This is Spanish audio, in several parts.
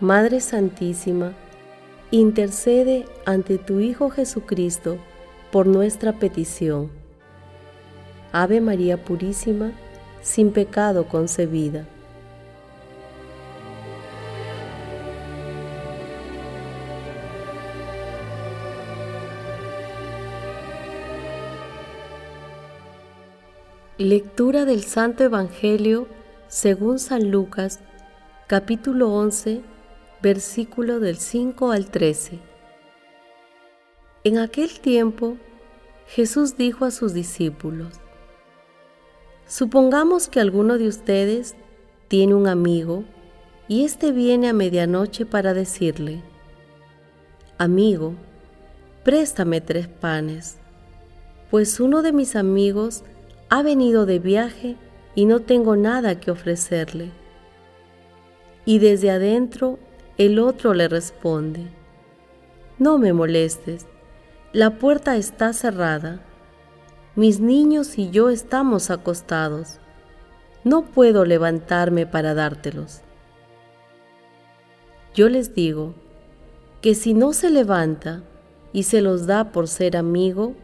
Madre Santísima, intercede ante tu Hijo Jesucristo por nuestra petición. Ave María Purísima, sin pecado concebida. Lectura del Santo Evangelio según San Lucas, capítulo 11, versículo del 5 al 13. En aquel tiempo, Jesús dijo a sus discípulos, Supongamos que alguno de ustedes tiene un amigo y éste viene a medianoche para decirle, Amigo, préstame tres panes, pues uno de mis amigos ha venido de viaje y no tengo nada que ofrecerle. Y desde adentro el otro le responde, No me molestes, la puerta está cerrada, mis niños y yo estamos acostados, no puedo levantarme para dártelos. Yo les digo que si no se levanta y se los da por ser amigo,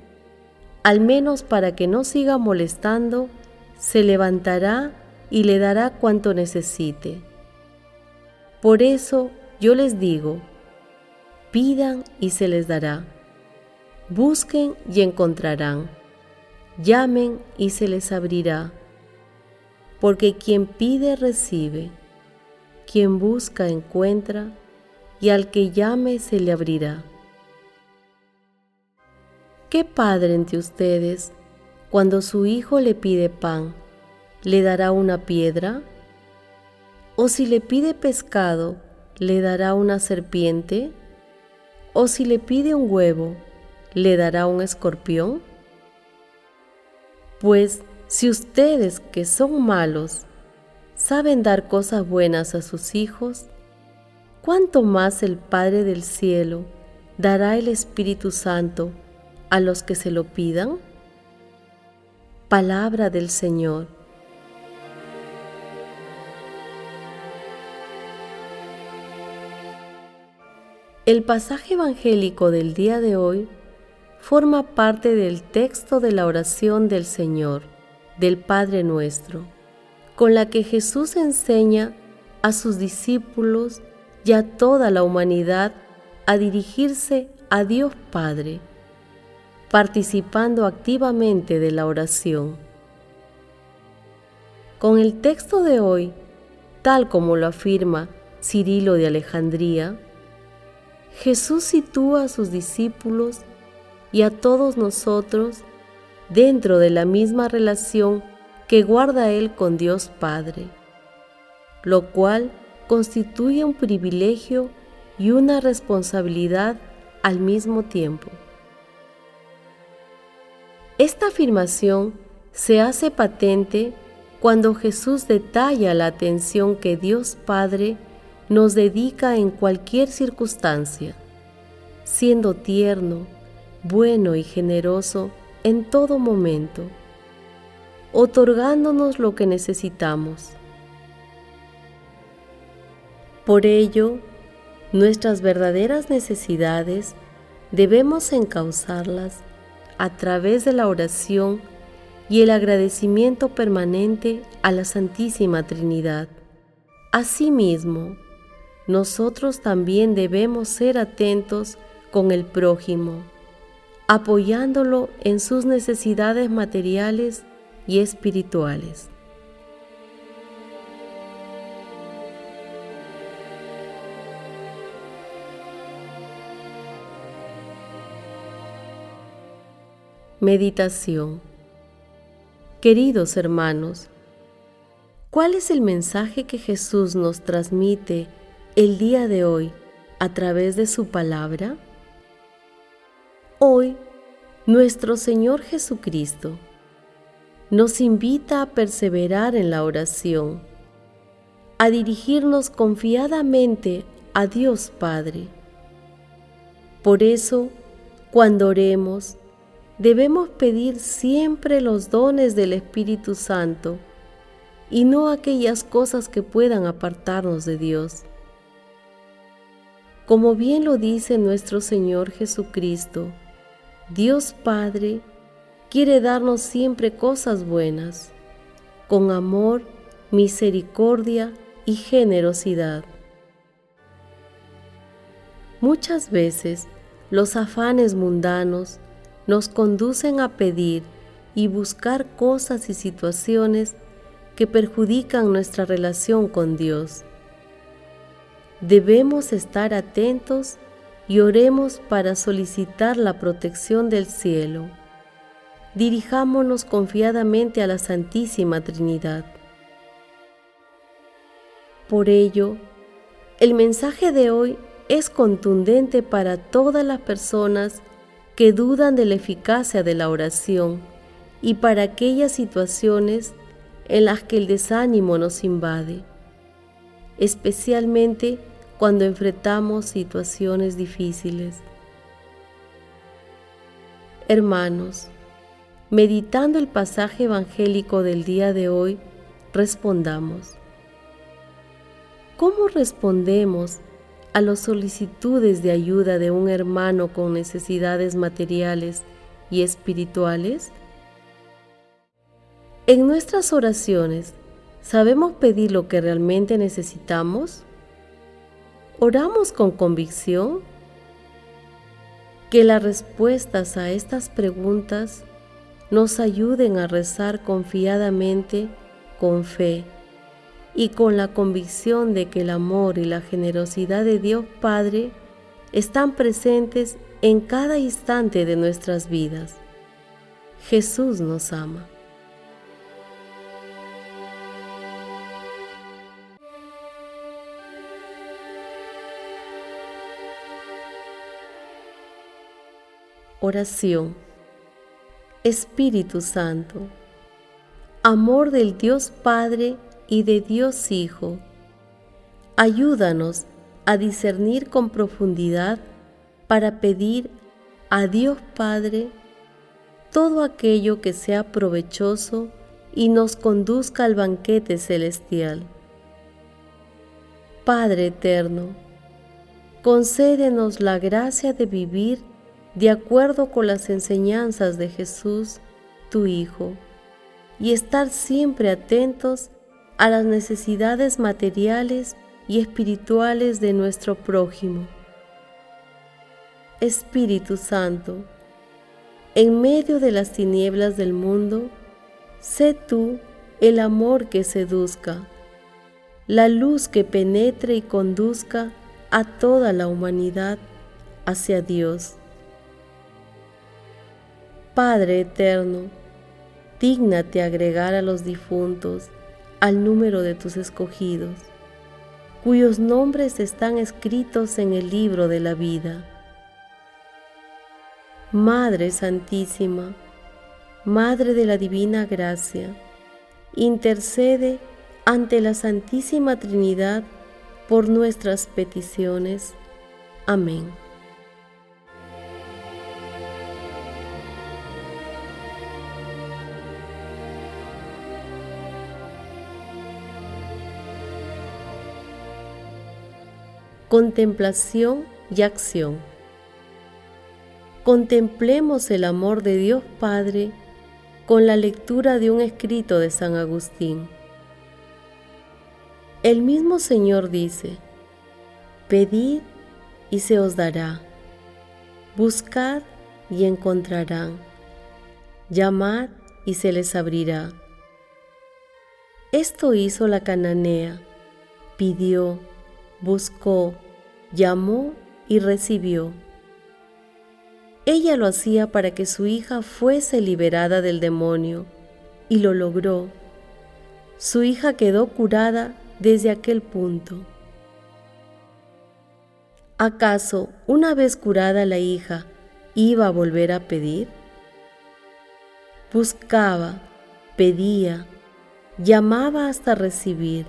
al menos para que no siga molestando, se levantará y le dará cuanto necesite. Por eso yo les digo, pidan y se les dará, busquen y encontrarán, llamen y se les abrirá, porque quien pide recibe, quien busca encuentra, y al que llame se le abrirá. ¿Qué padre entre ustedes, cuando su hijo le pide pan, le dará una piedra? ¿O si le pide pescado, le dará una serpiente? ¿O si le pide un huevo, le dará un escorpión? Pues si ustedes que son malos saben dar cosas buenas a sus hijos, ¿cuánto más el Padre del Cielo dará el Espíritu Santo a los que se lo pidan? Palabra del Señor. El pasaje evangélico del día de hoy forma parte del texto de la oración del Señor, del Padre nuestro, con la que Jesús enseña a sus discípulos y a toda la humanidad a dirigirse a Dios Padre participando activamente de la oración. Con el texto de hoy, tal como lo afirma Cirilo de Alejandría, Jesús sitúa a sus discípulos y a todos nosotros dentro de la misma relación que guarda Él con Dios Padre, lo cual constituye un privilegio y una responsabilidad al mismo tiempo. Esta afirmación se hace patente cuando Jesús detalla la atención que Dios Padre nos dedica en cualquier circunstancia, siendo tierno, bueno y generoso en todo momento, otorgándonos lo que necesitamos. Por ello, nuestras verdaderas necesidades debemos encauzarlas a través de la oración y el agradecimiento permanente a la Santísima Trinidad. Asimismo, nosotros también debemos ser atentos con el prójimo, apoyándolo en sus necesidades materiales y espirituales. Meditación Queridos hermanos, ¿Cuál es el mensaje que Jesús nos transmite el día de hoy a través de su palabra? Hoy, nuestro Señor Jesucristo nos invita a perseverar en la oración, a dirigirnos confiadamente a Dios Padre. Por eso, cuando oremos, debemos pedir siempre los dones del Espíritu Santo y no aquellas cosas que puedan apartarnos de Dios. Como bien lo dice nuestro Señor Jesucristo, Dios Padre quiere darnos siempre cosas buenas, con amor, misericordia y generosidad. Muchas veces los afanes mundanos nos conducen a pedir y buscar cosas y situaciones que perjudican nuestra relación con Dios. Debemos estar atentos y oremos para solicitar la protección del cielo. Dirijámonos confiadamente a la Santísima Trinidad. Por ello, el mensaje de hoy es contundente para todas las personas que dudan de la eficacia de la oración y para aquellas situaciones en las que el desánimo nos invade, especialmente cuando enfrentamos situaciones difíciles. Hermanos, meditando el pasaje evangélico del día de hoy, respondamos. ¿Cómo respondemos a las solicitudes de ayuda de un hermano con necesidades materiales y espirituales? En nuestras oraciones, ¿sabemos pedir lo que realmente necesitamos? ¿Oramos con convicción? Que las respuestas a estas preguntas nos ayuden a rezar confiadamente, con fe y con la convicción de que el amor y la generosidad de Dios Padre están presentes en cada instante de nuestras vidas. Jesús nos ama. Oración. Espíritu Santo, amor del Dios Padre y de Dios Hijo, ayúdanos a discernir con profundidad para pedir a Dios Padre todo aquello que sea provechoso y nos conduzca al banquete celestial. Padre eterno, concédenos la gracia de vivir de acuerdo con las enseñanzas de Jesús, tu Hijo, y estar siempre atentos a las necesidades materiales y espirituales de nuestro prójimo. Espíritu Santo, en medio de las tinieblas del mundo, sé tú el amor que seduzca, la luz que penetre y conduzca a toda la humanidad hacia Dios. Padre eterno, dígnate agregar a los difuntos al número de tus escogidos, cuyos nombres están escritos en el libro de la vida. Madre Santísima, Madre de la Divina Gracia, intercede ante la Santísima Trinidad por nuestras peticiones. Amén. Contemplación y acción. Contemplemos el amor de Dios Padre con la lectura de un escrito de San Agustín. El mismo Señor dice, Pedid y se os dará, buscad y encontrarán, llamad y se les abrirá. Esto hizo la cananea, pidió, buscó, llamó y recibió. Ella lo hacía para que su hija fuese liberada del demonio y lo logró. su hija quedó curada desde aquel punto. ¿Acaso, una vez curada la hija, iba a volver a pedir? Buscaba, pedía, llamaba hasta recibir.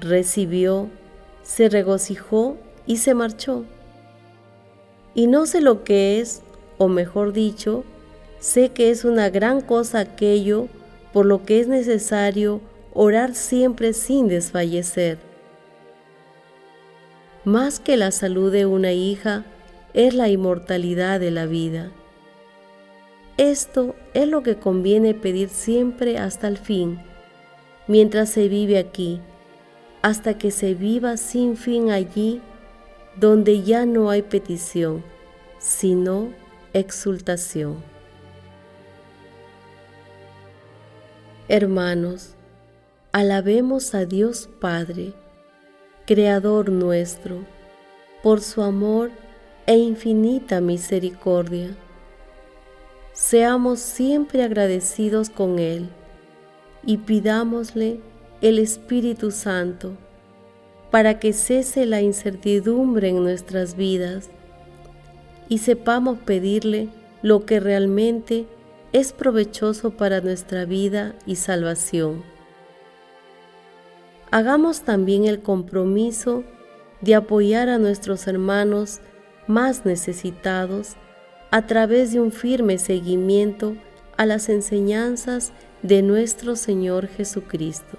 Recibió, se regocijó y se marchó. Y no sé lo que es, o mejor dicho, sé que es una gran cosa aquello por lo que es necesario orar siempre sin desfallecer. Más que la salud de una hija, es la inmortalidad de la vida. Esto es lo que conviene pedir siempre hasta el fin, mientras se vive aquí, hasta que se viva sin fin allí, donde ya no hay petición, sino exultación. Hermanos, alabemos a Dios Padre, Creador nuestro, por su amor e infinita misericordia. Seamos siempre agradecidos con Él y pidámosle el Espíritu Santo para que cese la incertidumbre en nuestras vidas y sepamos pedirle lo que realmente es provechoso para nuestra vida y salvación. Hagamos también el compromiso de apoyar a nuestros hermanos más necesitados a través de un firme seguimiento a las enseñanzas de nuestro Señor Jesucristo.